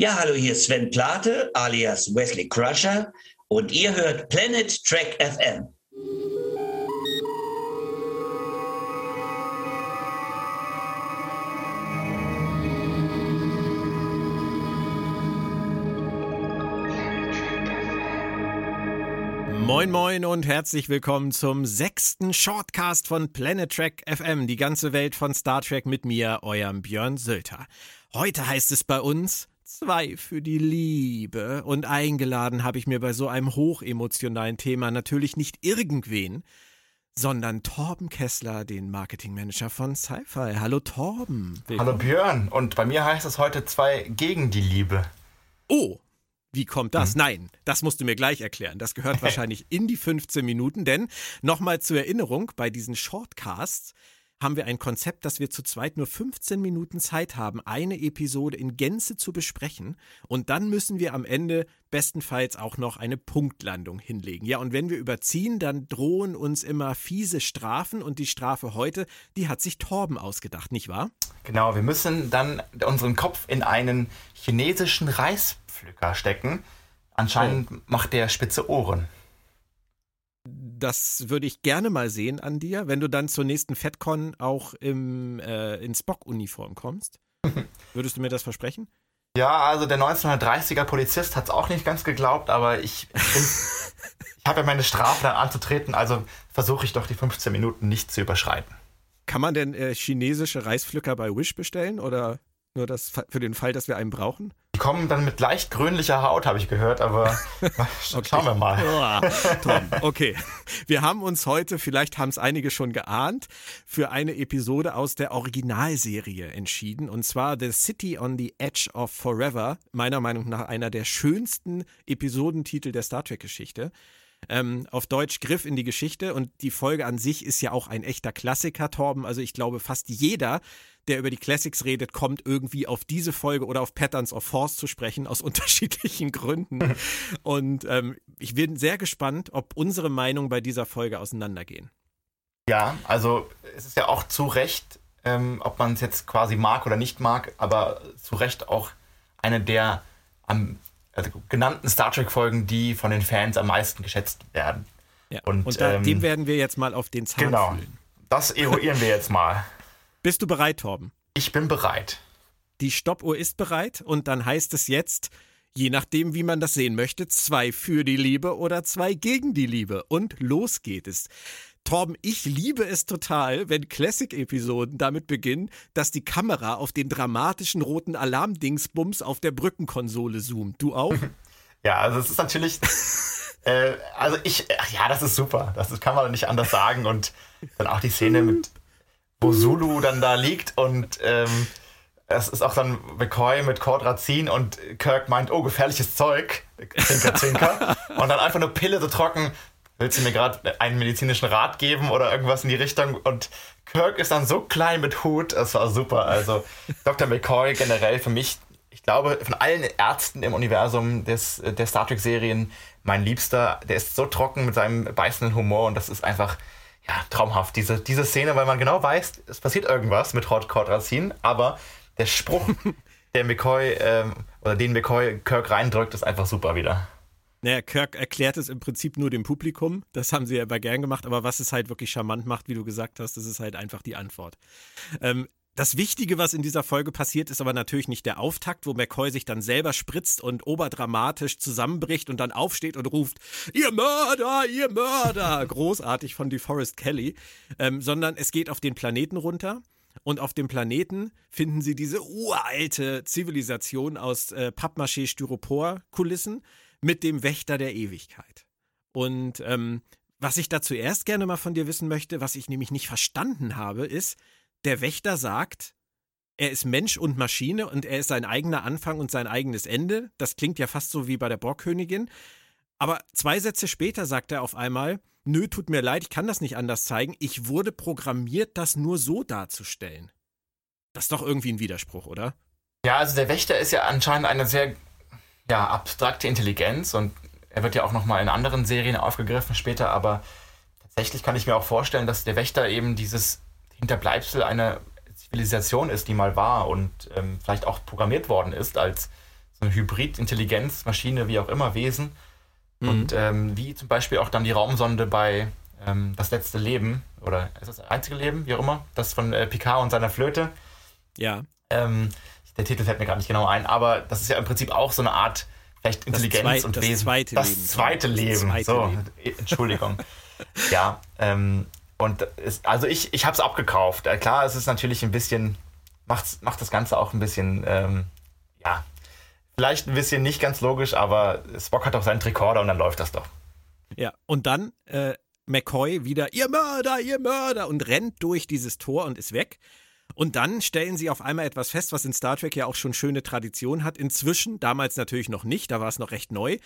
Ja, hallo, hier ist Sven Plate alias Wesley Crusher und ihr hört Planet Track FM. Moin Moin und herzlich willkommen zum sechsten Shortcast von Planet Trek FM, die ganze Welt von Star Trek mit mir, eurem Björn Sölter. Heute heißt es bei uns zwei für die Liebe und eingeladen habe ich mir bei so einem hochemotionalen Thema natürlich nicht irgendwen, sondern Torben Kessler, den Marketingmanager von Sci-Fi. Hallo Torben. Willkommen. Hallo Björn und bei mir heißt es heute zwei gegen die Liebe. Oh, wie kommt das? Mhm. Nein, das musst du mir gleich erklären. Das gehört wahrscheinlich in die 15 Minuten, denn nochmal zur Erinnerung, bei diesen Shortcasts haben wir ein Konzept, dass wir zu zweit nur 15 Minuten Zeit haben, eine Episode in Gänze zu besprechen. Und dann müssen wir am Ende bestenfalls auch noch eine Punktlandung hinlegen. Ja, und wenn wir überziehen, dann drohen uns immer fiese Strafen. Und die Strafe heute, die hat sich Torben ausgedacht, nicht wahr? Genau, wir müssen dann unseren Kopf in einen chinesischen Reispflücker stecken. Anscheinend oh. macht der spitze Ohren das würde ich gerne mal sehen an dir, wenn du dann zur nächsten FedCon auch im, äh, in Spock-Uniform kommst. Würdest du mir das versprechen? Ja, also der 1930er Polizist hat es auch nicht ganz geglaubt, aber ich, ich, ich habe ja meine Strafe dann anzutreten, also versuche ich doch die 15 Minuten nicht zu überschreiten. Kann man denn äh, chinesische Reispflücker bei Wish bestellen oder nur das für den Fall, dass wir einen brauchen? Die kommen dann mit leicht grünlicher Haut, habe ich gehört, aber okay. schauen wir mal. Tom, okay. Wir haben uns heute, vielleicht haben es einige schon geahnt, für eine Episode aus der Originalserie entschieden. Und zwar The City on the Edge of Forever. Meiner Meinung nach einer der schönsten Episodentitel der Star Trek-Geschichte. Ähm, auf Deutsch Griff in die Geschichte und die Folge an sich ist ja auch ein echter Klassiker, Torben. Also ich glaube, fast jeder, der über die Classics redet, kommt irgendwie auf diese Folge oder auf Patterns of Force zu sprechen, aus unterschiedlichen Gründen. Und ähm, ich bin sehr gespannt, ob unsere Meinungen bei dieser Folge auseinandergehen. Ja, also es ist ja auch zu Recht, ähm, ob man es jetzt quasi mag oder nicht mag, aber zu Recht auch eine der am also genannten Star Trek-Folgen, die von den Fans am meisten geschätzt werden. Ja. Und, und da, ähm, dem werden wir jetzt mal auf den Zahn genau, fühlen. Das eruieren wir jetzt mal. Bist du bereit, Torben? Ich bin bereit. Die Stoppuhr ist bereit und dann heißt es jetzt, je nachdem, wie man das sehen möchte, zwei für die Liebe oder zwei gegen die Liebe. Und los geht es. Torben, ich liebe es total, wenn Classic-Episoden damit beginnen, dass die Kamera auf den dramatischen roten Alarmdingsbums auf der Brückenkonsole zoomt. Du auch? Ja, also es ist natürlich. äh, also ich, ja, das ist super. Das kann man nicht anders sagen. Und dann auch die Szene mit wo Zulu dann da liegt und ähm, es ist auch dann McCoy mit Cordrazin und Kirk meint, oh, gefährliches Zeug, Zinker, Zinker. und dann einfach nur Pille so trocken, willst du mir gerade einen medizinischen Rat geben oder irgendwas in die Richtung? Und Kirk ist dann so klein mit Hut, das war super. Also Dr. McCoy generell für mich, ich glaube, von allen Ärzten im Universum des, der Star Trek-Serien mein Liebster. Der ist so trocken mit seinem beißenden Humor und das ist einfach ja, traumhaft, diese, diese Szene, weil man genau weiß, es passiert irgendwas mit Hot Racine, aber der Spruch, der McCoy ähm, oder den McCoy Kirk reindrückt, ist einfach super wieder. Naja, Kirk erklärt es im Prinzip nur dem Publikum. Das haben sie ja immer gern gemacht, aber was es halt wirklich charmant macht, wie du gesagt hast, das ist halt einfach die Antwort. Ähm, das Wichtige, was in dieser Folge passiert, ist aber natürlich nicht der Auftakt, wo McCoy sich dann selber spritzt und oberdramatisch zusammenbricht und dann aufsteht und ruft, ihr Mörder, ihr Mörder, großartig von DeForest Kelly, ähm, sondern es geht auf den Planeten runter. Und auf dem Planeten finden sie diese uralte Zivilisation aus äh, Pappmaché-Styropor-Kulissen mit dem Wächter der Ewigkeit. Und ähm, was ich da zuerst gerne mal von dir wissen möchte, was ich nämlich nicht verstanden habe, ist, der Wächter sagt, er ist Mensch und Maschine und er ist sein eigener Anfang und sein eigenes Ende. Das klingt ja fast so wie bei der Borgkönigin. Aber zwei Sätze später sagt er auf einmal, nö, tut mir leid, ich kann das nicht anders zeigen. Ich wurde programmiert, das nur so darzustellen. Das ist doch irgendwie ein Widerspruch, oder? Ja, also der Wächter ist ja anscheinend eine sehr ja, abstrakte Intelligenz und er wird ja auch nochmal in anderen Serien aufgegriffen später, aber tatsächlich kann ich mir auch vorstellen, dass der Wächter eben dieses Hinterbleibsel einer Zivilisation ist, die mal war und ähm, vielleicht auch programmiert worden ist als so eine Hybrid-Intelligenz, Maschine, wie auch immer, Wesen. Mhm. Und ähm, wie zum Beispiel auch dann die Raumsonde bei ähm, Das letzte Leben, oder ist das einzige Leben, wie auch immer, das von äh, Picard und seiner Flöte. Ja. Ähm, der Titel fällt mir gar nicht genau ein, aber das ist ja im Prinzip auch so eine Art, vielleicht Intelligenz zwei, und das Wesen. Zweite das Leben. zweite Leben. Das zweite so, Leben. Entschuldigung. ja, ähm, und es, also ich, ich habe es abgekauft. Äh, klar, es ist natürlich ein bisschen, macht's, macht das Ganze auch ein bisschen, ähm, ja, vielleicht ein bisschen nicht ganz logisch, aber Spock hat doch seinen Tricorder und dann läuft das doch. Ja, und dann äh, McCoy wieder, ihr Mörder, ihr Mörder, und rennt durch dieses Tor und ist weg. Und dann stellen sie auf einmal etwas fest, was in Star Trek ja auch schon schöne Tradition hat. Inzwischen, damals natürlich noch nicht, da war es noch recht neu.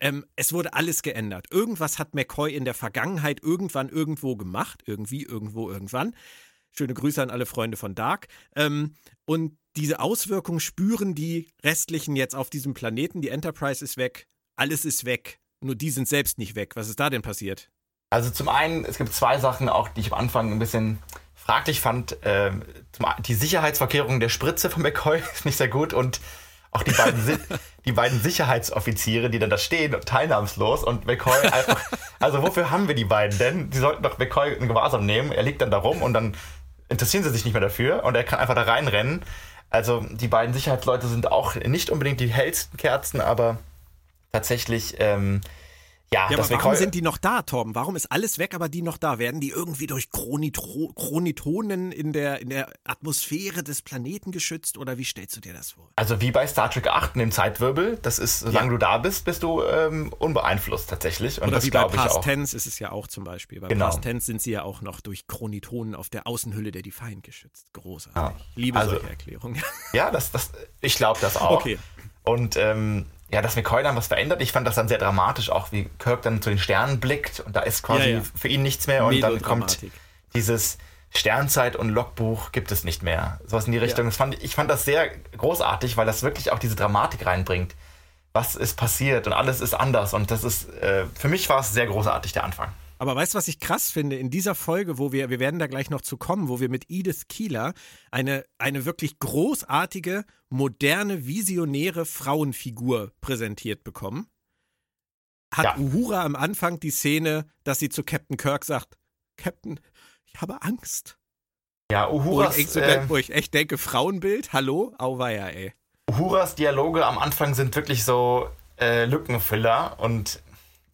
Ähm, es wurde alles geändert. Irgendwas hat McCoy in der Vergangenheit irgendwann irgendwo gemacht. Irgendwie, irgendwo, irgendwann. Schöne Grüße an alle Freunde von Dark. Ähm, und diese Auswirkungen spüren die restlichen jetzt auf diesem Planeten. Die Enterprise ist weg, alles ist weg. Nur die sind selbst nicht weg. Was ist da denn passiert? Also zum einen, es gibt zwei Sachen auch, die ich am Anfang ein bisschen fraglich fand. Ähm, die Sicherheitsvorkehrungen der Spritze von McCoy ist nicht sehr gut und auch die beiden, die beiden Sicherheitsoffiziere, die dann da stehen, teilnahmslos und McCoy einfach, also wofür haben wir die beiden denn? Die sollten doch McCoy in Gewahrsam nehmen, er liegt dann da rum und dann interessieren sie sich nicht mehr dafür und er kann einfach da reinrennen. Also die beiden Sicherheitsleute sind auch nicht unbedingt die hellsten Kerzen, aber tatsächlich, ähm, ja, Ja, aber warum sind die noch da, Torben? Warum ist alles weg, aber die noch da? Werden die irgendwie durch Chronitro Chronitonen in der, in der Atmosphäre des Planeten geschützt oder wie stellst du dir das vor? Also wie bei Star Trek 8 in dem Zeitwirbel, das ist, solange Ja. du da bist, bist du ähm, unbeeinflusst tatsächlich. Und Oder das wie bei glaube ich Past. Tense ist es ja auch zum Beispiel. Bei Genau. Past Tense sind sie ja auch noch durch Chronitonen auf der Außenhülle der Defiant geschützt. Großartig. Ja. Liebe Also- solche Erklärungen. Ja, das, das, ich glaube das auch. Okay. Und ähm, ja, dass McCoy dann was verändert, ich fand das dann sehr dramatisch, auch wie Kirk dann zu den Sternen blickt und da ist quasi Ja, ja. für ihn nichts mehr und dann kommt dieses Sternzeit und Logbuch gibt es nicht mehr. Sowas in die Richtung. Das fand, ich- ich fand das sehr großartig, weil das wirklich auch diese Dramatik reinbringt. Was ist passiert und alles ist anders und das ist, äh, für mich war es sehr großartig, der Anfang. Aber weißt du, was ich krass finde? In dieser Folge, wo wir, wir werden da gleich noch zu kommen, wo wir mit Edith Keeler eine, eine wirklich großartige, moderne, visionäre Frauenfigur präsentiert bekommen, hat Ja. Uhura am Anfang die Szene, dass sie zu Captain Kirk sagt, Captain, ich habe Angst. Ja, Wo Uhuras, ich, echt so äh, wo ich echt denke, Frauenbild, hallo, auweia, ey. Uhuras Dialoge am Anfang sind wirklich so äh, Lückenfüller und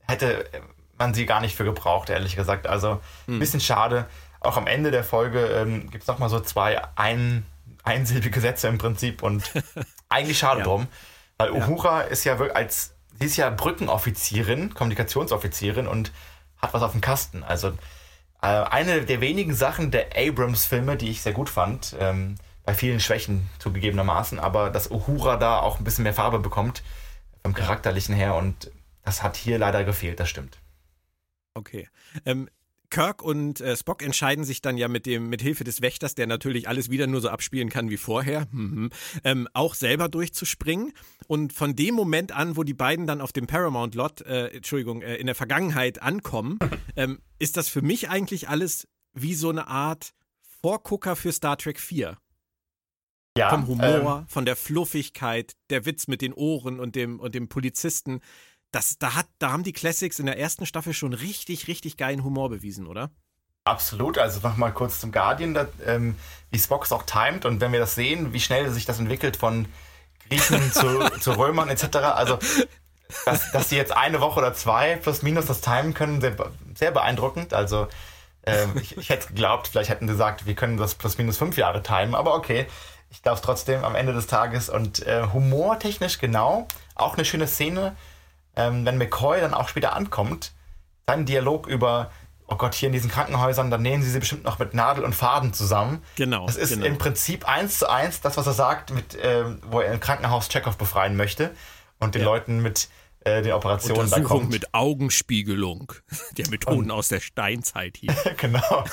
hätte man sie gar nicht für gebraucht, ehrlich gesagt. Also ein Hm. bisschen schade. Auch am Ende der Folge ähm, gibt es nochmal so zwei ein, einsilbige Sätze im Prinzip und eigentlich schade Ja. drum, weil Ja. Uhura ist ja wirklich als, sie ist ja Brückenoffizierin, Kommunikationsoffizierin und hat was auf dem Kasten. Also äh, eine der wenigen Sachen der Abrams-Filme, die ich sehr gut fand, ähm, bei vielen Schwächen zugegebenermaßen, aber dass Uhura da auch ein bisschen mehr Farbe bekommt, vom Charakterlichen her und das hat hier leider gefehlt, das stimmt. Okay. Ähm, Kirk und äh, Spock entscheiden sich dann ja mit dem mit Hilfe des Wächters, der natürlich alles wieder nur so abspielen kann wie vorher, mhm, ähm, auch selber durchzuspringen. Und von dem Moment an, wo die beiden dann auf dem Paramount Lot, äh, Entschuldigung, äh, in der Vergangenheit ankommen, ähm, ist das für mich eigentlich alles wie so eine Art Vorgucker für Star Trek 4. Ja, Vom Humor, ähm, von der Fluffigkeit, der Witz mit den Ohren und dem, und dem Polizisten. Das, da, hat, da haben die Classics in der ersten Staffel schon richtig, richtig geilen Humor bewiesen, oder? Absolut, also nochmal kurz zum Guardian, da, ähm, wie Spock auch timet und wenn wir das sehen, wie schnell sich das entwickelt von Griechen zu, zu Römern etc. Also, dass, dass sie jetzt eine Woche oder zwei plus minus das timen können, sehr, sehr beeindruckend. Also, ähm, ich, ich hätte geglaubt, vielleicht hätten sie gesagt, wir können das plus minus fünf Jahre timen, aber okay. Ich glaube es trotzdem am Ende des Tages und äh, humortechnisch genau, auch eine schöne Szene, ähm, wenn McCoy dann auch später ankommt, sein Dialog über, oh Gott, hier in diesen Krankenhäusern, dann nähen sie sie bestimmt noch mit Nadel und Faden zusammen. Genau. Das ist genau. im Prinzip eins zu eins das, was er sagt, mit, ähm, wo er im Krankenhaus Chekhov befreien möchte und den Ja. Leuten mit äh, den Operationen da kommt. mit Augenspiegelung der Methoden aus der Steinzeit hier. genau.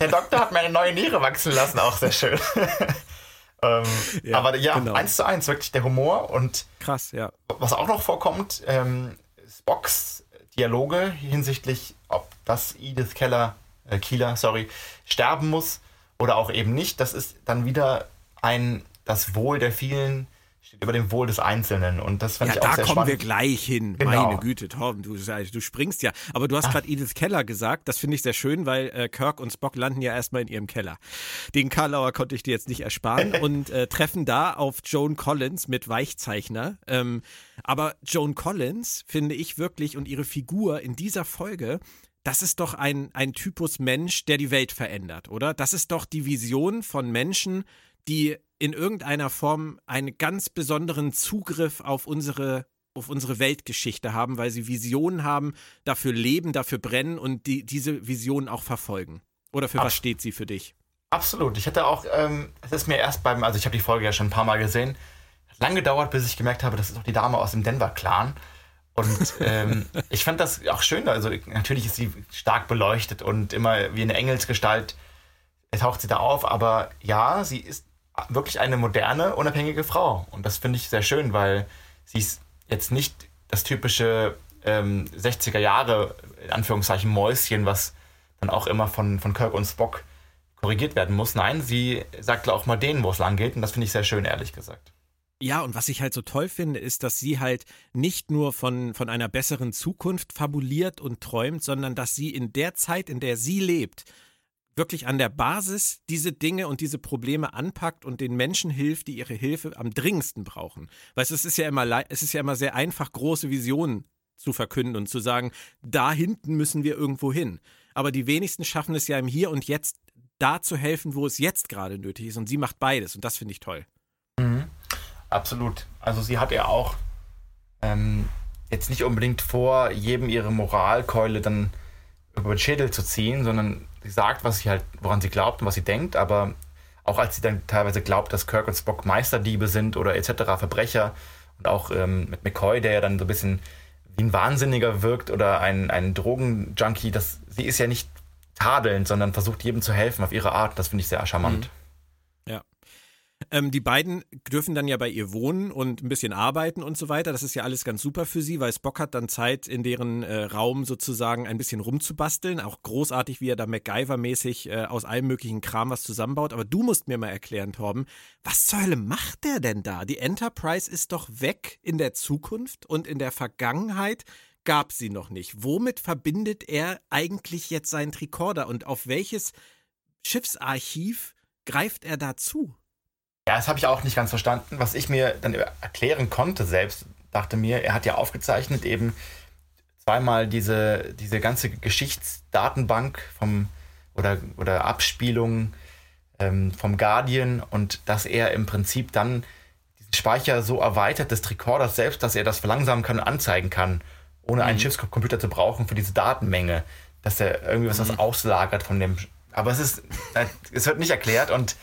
Der Doktor hat mir eine neue Niere wachsen lassen, auch sehr schön. ähm, Ja, aber ja, genau. eins zu eins wirklich der Humor und Krass, ja. was auch noch vorkommt, ähm, Spocks Dialoge hinsichtlich, ob das Edith Keller, äh, Keeler, sorry, sterben muss oder auch eben nicht, das ist dann wieder ein das Wohl der vielen steht über dem Wohl des Einzelnen. Und das fand ja, ich auch da sehr kommen spannend. wir gleich hin. Genau. Meine Güte, Torben, du, du springst ja. Aber du hast gerade Edith Keller gesagt. Das finde ich sehr schön, weil äh, Kirk und Spock landen ja erstmal in ihrem Keller. Den Karlauer konnte ich dir jetzt nicht ersparen und äh, treffen da auf Joan Collins mit Weichzeichner. Ähm, aber Joan Collins finde ich wirklich und ihre Figur in dieser Folge das ist doch ein, ein Typus Mensch, der die Welt verändert, oder? Das ist doch die Vision von Menschen, die in irgendeiner Form einen ganz besonderen Zugriff auf unsere auf unsere Weltgeschichte haben, weil sie Visionen haben, dafür leben, dafür brennen und die, diese Visionen auch verfolgen. Oder für Abs was steht sie für dich? Absolut. Ich hatte auch, ähm, es ist mir erst beim, also ich habe die Folge ja schon ein paar Mal gesehen, hat lange gedauert, bis ich gemerkt habe, das ist doch die Dame aus dem Denver-Clan. Und ähm, ich fand das auch schön. Also natürlich ist sie stark beleuchtet und immer wie eine Engelsgestalt taucht sie da auf. Aber ja, sie ist wirklich eine moderne, unabhängige Frau. Und das finde ich sehr schön, weil sie ist jetzt nicht das typische ähm, 60er Jahre, in Anführungszeichen, Mäuschen, was dann auch immer von, von Kirk und Spock korrigiert werden muss. Nein, sie sagt auch mal denen, wo es lang geht. Und das finde ich sehr schön, ehrlich gesagt. Ja, und was ich halt so toll finde, ist, dass sie halt nicht nur von, von einer besseren Zukunft fabuliert und träumt, sondern dass sie in der Zeit, in der sie lebt, wirklich an der Basis diese Dinge und diese Probleme anpackt und den Menschen hilft, die ihre Hilfe am dringendsten brauchen. Weil es ist ja immer, es ist ja immer sehr einfach, große Visionen zu verkünden und zu sagen, da hinten müssen wir irgendwo hin. Aber die wenigsten schaffen es ja im Hier und Jetzt, da zu helfen, wo es jetzt gerade nötig ist. Und sie macht beides und das finde ich toll. Mhm. Absolut. Also sie hat ja auch ähm, jetzt nicht unbedingt vor, jedem ihre Moralkeule dann über den Schädel zu ziehen, sondern sie sagt, was sie halt, woran sie glaubt und was sie denkt, aber auch als sie dann teilweise glaubt, dass Kirk und Spock Meisterdiebe sind oder etc. Verbrecher und auch ähm, mit McCoy, der ja dann so ein bisschen wie ein Wahnsinniger wirkt oder ein, ein Drogenjunkie, das, sie ist ja nicht tadelnd, sondern versucht jedem zu helfen auf ihre Art. Das finde ich sehr charmant. Mhm. Ähm, die beiden dürfen dann ja bei ihr wohnen und ein bisschen arbeiten und so weiter. Das ist ja alles ganz super für sie, weil Spock hat dann Zeit, in deren äh, Raum sozusagen ein bisschen rumzubasteln. Auch großartig, wie er da MacGyver-mäßig äh, aus allem möglichen Kram was zusammenbaut. Aber du musst mir mal erklären, Torben, was zur Hölle macht der denn da? Die Enterprise ist doch weg in der Zukunft und in der Vergangenheit gab sie noch nicht. Womit verbindet er eigentlich jetzt seinen Tricorder und auf welches Schiffsarchiv greift er dazu? Ja, das habe ich auch nicht ganz verstanden. Was ich mir dann erklären konnte selbst, dachte mir, er hat ja aufgezeichnet eben zweimal diese, diese ganze Geschichtsdatenbank vom oder, oder Abspielung ähm, vom Guardian und dass er im Prinzip dann diesen Speicher so erweitert des Tricorders selbst, dass er das verlangsamen kann und anzeigen kann, ohne mhm. einen Schiffscomputer zu brauchen für diese Datenmenge, dass er irgendwie was, mhm. was auslagert von dem. Aber es ist, es wird nicht erklärt und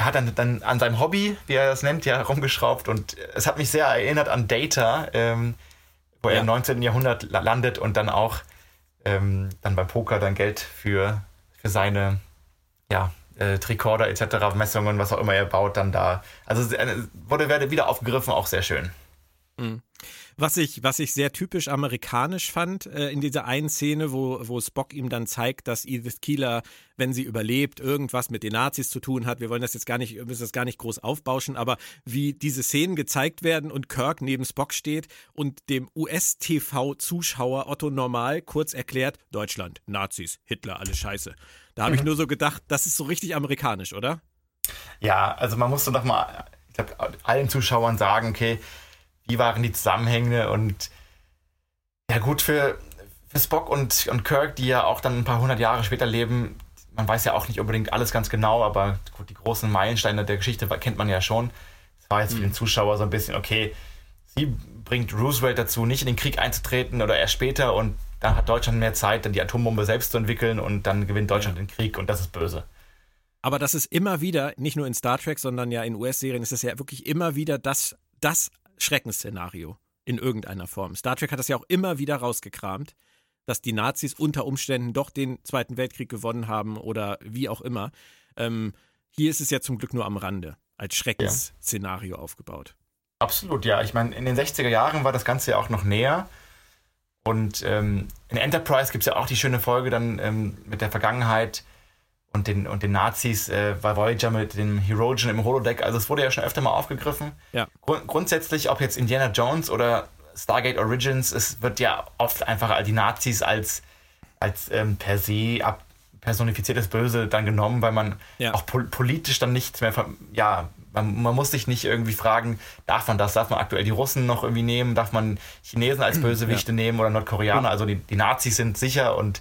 hat dann, dann an seinem Hobby, wie er das nennt, ja rumgeschraubt und es hat mich sehr erinnert an Data, ähm, wo ja. er im 19. Jahrhundert landet und dann auch ähm, dann beim Poker dann Geld für, für seine ja, äh, Tricorder etc., Messungen, was auch immer er baut, dann da. Also äh, wurde werde wieder aufgegriffen, auch sehr schön. Mhm. Was ich, was ich sehr typisch amerikanisch fand äh, in dieser einen Szene, wo, wo Spock ihm dann zeigt, dass Edith Keeler, wenn sie überlebt, irgendwas mit den Nazis zu tun hat. Wir wollen das jetzt gar nicht, müssen das gar nicht groß aufbauschen, aber wie diese Szenen gezeigt werden und Kirk neben Spock steht und dem US-TV-Zuschauer Otto Normal kurz erklärt, Deutschland, Nazis, Hitler, alles scheiße. Da habe mhm. ich nur so gedacht, das ist so richtig amerikanisch, oder? Ja, also man musste doch mal, ich glaube, allen Zuschauern sagen, okay, wie waren die Zusammenhänge und ja gut, für, für Spock und, und Kirk, die ja auch dann ein paar hundert Jahre später leben, man weiß ja auch nicht unbedingt alles ganz genau, aber gut, die großen Meilensteine der Geschichte kennt man ja schon. Es war jetzt für den mhm. Zuschauer so ein bisschen, okay, sie bringt Roosevelt dazu, nicht in den Krieg einzutreten oder erst später und dann hat Deutschland mehr Zeit, dann die Atombombe selbst zu entwickeln und dann gewinnt Deutschland ja. den Krieg und das ist böse. Aber das ist immer wieder, nicht nur in Star Trek, sondern ja in US-Serien, ist es ja wirklich immer wieder das, das Schreckensszenario in irgendeiner Form. Star Trek hat das ja auch immer wieder rausgekramt, dass die Nazis unter Umständen doch den Zweiten Weltkrieg gewonnen haben oder wie auch immer. Ähm, hier ist es ja zum Glück nur am Rande als Schreckensszenario ja. aufgebaut. Absolut, ja. Ich meine, in den 60er Jahren war das Ganze ja auch noch näher. Und ähm, in Enterprise gibt es ja auch die schöne Folge dann ähm, mit der Vergangenheit, und den, und den Nazis äh, bei Voyager mit dem Herogen im Holodeck. Also es wurde ja schon öfter mal aufgegriffen. Ja. Grund, grundsätzlich, ob jetzt Indiana Jones oder Stargate Origins, es wird ja oft einfach die Nazis als, als ähm, per se ab personifiziertes Böse dann genommen, weil man ja. auch pol politisch dann nichts mehr, ja, man, man, muss sich nicht irgendwie fragen, darf man das, darf man aktuell die Russen noch irgendwie nehmen, darf man Chinesen als Bösewichte ja. nehmen oder Nordkoreaner, also die, die Nazis sind sicher und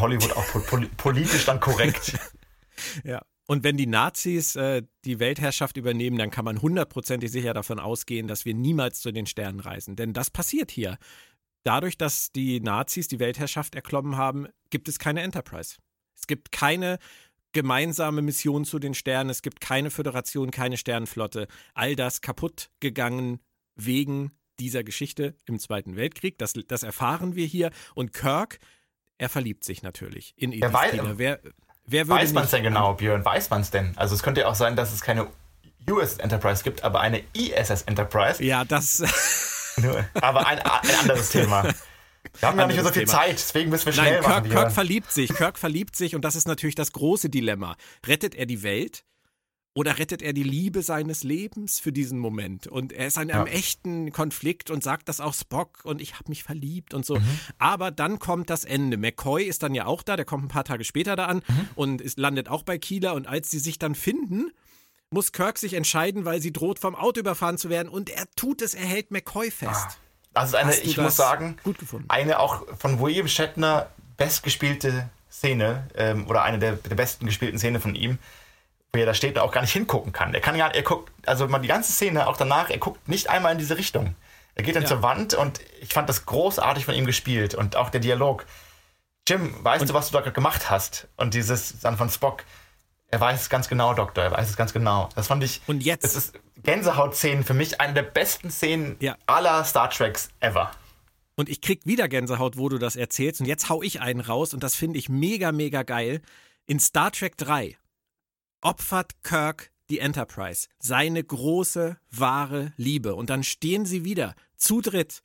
Hollywood auch pol politisch dann korrekt. ja. Und wenn die Nazis äh, die Weltherrschaft übernehmen, dann kann man hundertprozentig sicher davon ausgehen, dass wir niemals zu den Sternen reisen. Denn das passiert hier. Dadurch, dass die Nazis die Weltherrschaft erklommen haben, gibt es keine Enterprise. Es gibt keine gemeinsame Mission zu den Sternen, es gibt keine Föderation, keine Sternenflotte. All das kaputt gegangen wegen dieser Geschichte im Zweiten Weltkrieg. Das, das erfahren wir hier. Und Kirk, er verliebt sich natürlich in Edith Wer, wer, wer weiß man es denn genau, Björn? Weiß man es denn? Also es könnte ja auch sein, dass es keine US Enterprise gibt, aber eine ISS Enterprise. Ja, das. aber ein, ein anderes Thema. Wir haben ja nicht mehr so viel Thema. Zeit, deswegen müssen wir schnell Nein, Kirk, machen. Kirk verliebt sich, Kirk verliebt sich und das ist natürlich das große Dilemma. Rettet er die Welt oder rettet er die Liebe seines Lebens für diesen Moment? Und er ist in einem ja. echten Konflikt und sagt das auch Spock und ich habe mich verliebt und so. Mhm. Aber dann kommt das Ende. McCoy ist dann ja auch da, der kommt ein paar Tage später da an mhm. und ist, landet auch bei Kieler und als sie sich dann finden, muss Kirk sich entscheiden, weil sie droht vom Auto überfahren zu werden und er tut es, er hält McCoy fest. Ah. Das ist eine, ich muss sagen, eine auch von William Shatner bestgespielte Szene ähm, oder eine der, der, besten gespielten Szene von ihm, wo er da steht und auch gar nicht hingucken kann. Er kann gar, er guckt, also man die ganze Szene auch danach, er guckt nicht einmal in diese Richtung. Er geht dann ja. zur Wand und ich fand das großartig von ihm gespielt und auch der Dialog. Jim, weißt und du, was du da gerade gemacht hast? Und dieses dann von Spock, er weiß es ganz genau, Doktor, er weiß es ganz genau. Das fand ich. Und jetzt? Das ist Gänsehaut-Szenen für mich eine der besten Szenen ja. aller Star Treks ever. Und ich krieg wieder Gänsehaut, wo du das erzählst. Und jetzt hau ich einen raus und das finde ich mega, mega geil. In Star Trek 3 opfert Kirk die Enterprise, seine große, wahre Liebe. Und dann stehen sie wieder zu dritt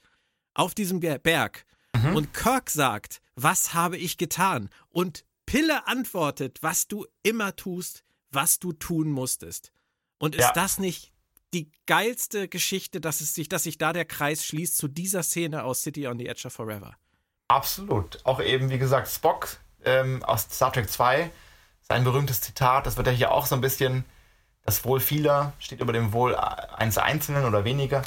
auf diesem Berg. Mhm. Und Kirk sagt, was habe ich getan? Und Pille antwortet, was du immer tust, was du tun musstest. Und ist ja. das nicht die geilste Geschichte, dass es sich, dass sich da der Kreis schließt zu dieser Szene aus City on the Edge of Forever? Absolut. Auch eben, wie gesagt, Spock ähm, aus Star Trek 2, sein berühmtes Zitat, das wird ja hier auch so ein bisschen, das Wohl vieler steht über dem Wohl eines Einzelnen oder weniger.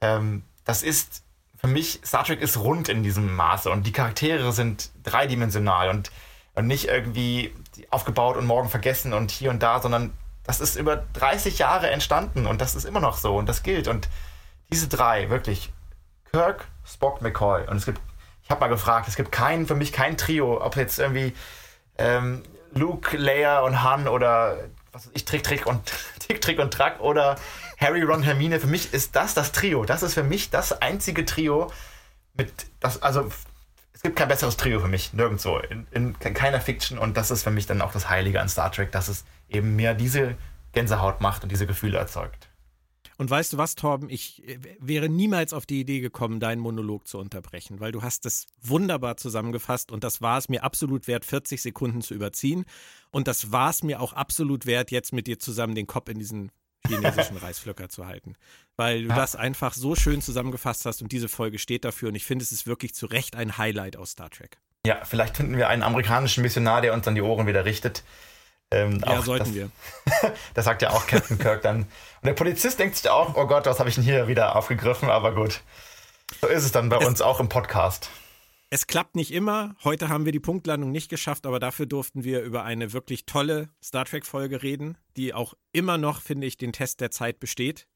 Ähm, das ist, für mich, Star Trek ist rund in diesem Maße und die Charaktere sind dreidimensional und und nicht irgendwie aufgebaut und morgen vergessen und hier und da, sondern das ist über 30 Jahre entstanden und das ist immer noch so und das gilt. Und diese drei, wirklich, Kirk, Spock, McCoy. Und es gibt, ich habe mal gefragt, es gibt kein, für mich kein Trio, ob jetzt irgendwie ähm, Luke, Leia und Han oder was weiß ich, Trick, Trick und Tick, Trick und Track oder Harry, Ron, Hermine. Für mich ist das das Trio. Das ist für mich das einzige Trio mit, das, also es gibt kein besseres Trio für mich, nirgendwo, in, in, keiner Fiction und das ist für mich dann auch das Heilige an Star Trek, dass es eben mehr diese Gänsehaut macht und diese Gefühle erzeugt. Und weißt du was, Torben? Ich äh, wäre niemals auf die Idee gekommen, deinen Monolog zu unterbrechen, weil du hast es wunderbar zusammengefasst und das war es mir absolut wert, 40 Sekunden zu überziehen. Und das war es mir auch absolut wert, jetzt mit dir zusammen den Kopf in diesen chinesischen Reisflöcker zu halten. Weil du ja. das einfach so schön zusammengefasst hast und diese Folge steht dafür und ich finde, es ist wirklich zu Recht ein Highlight aus Star Trek. Ja, vielleicht finden wir einen amerikanischen Missionar, der uns dann die Ohren wieder richtet. Ähm, ja, sollten das, wir. das sagt ja auch Captain Kirk dann. Und der Polizist denkt sich auch, oh Gott, was habe ich denn hier wieder aufgegriffen? Aber gut, so ist es dann bei es, uns auch im Podcast. Es klappt nicht immer. Heute haben wir die Punktlandung nicht geschafft, aber dafür durften wir über eine wirklich tolle Star Trek-Folge reden, die auch immer noch, finde ich, den Test der Zeit besteht.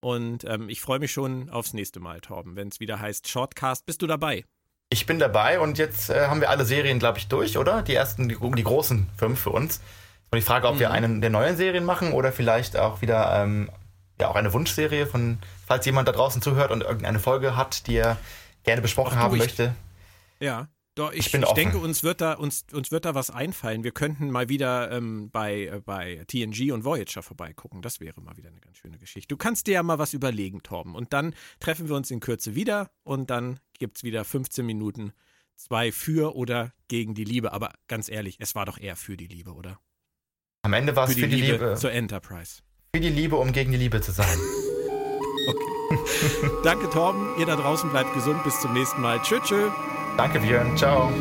Und ähm, ich freue mich schon aufs nächste Mal, Torben, wenn es wieder heißt Shortcast. Bist du dabei? Ich bin dabei und jetzt äh, haben wir alle Serien, glaube ich, durch, oder? Die ersten, die, die großen fünf für uns. Und die Frage, ob mhm. wir einen der neuen Serien machen oder vielleicht auch wieder ähm, ja, auch eine Wunschserie von, falls jemand da draußen zuhört und irgendeine Folge hat, die er gerne besprochen Ach, haben möchte. Ja. Doch, ich, ich, ich denke, uns wird, da, uns, uns wird da was einfallen. Wir könnten mal wieder ähm, bei, äh, bei TNG und Voyager vorbeigucken. Das wäre mal wieder eine ganz schöne Geschichte. Du kannst dir ja mal was überlegen, Torben. Und dann treffen wir uns in Kürze wieder und dann gibt es wieder 15 Minuten zwei für oder gegen die Liebe. Aber ganz ehrlich, es war doch eher für die Liebe, oder? Am Ende war es für, für, die Liebe, Liebe zur Enterprise. Für die Liebe, um gegen die Liebe zu sein. okay. Danke, Torben. Ihr da draußen bleibt gesund. Bis zum nächsten Mal. Tschüss, tschüss. Danke, Björn. Ciao.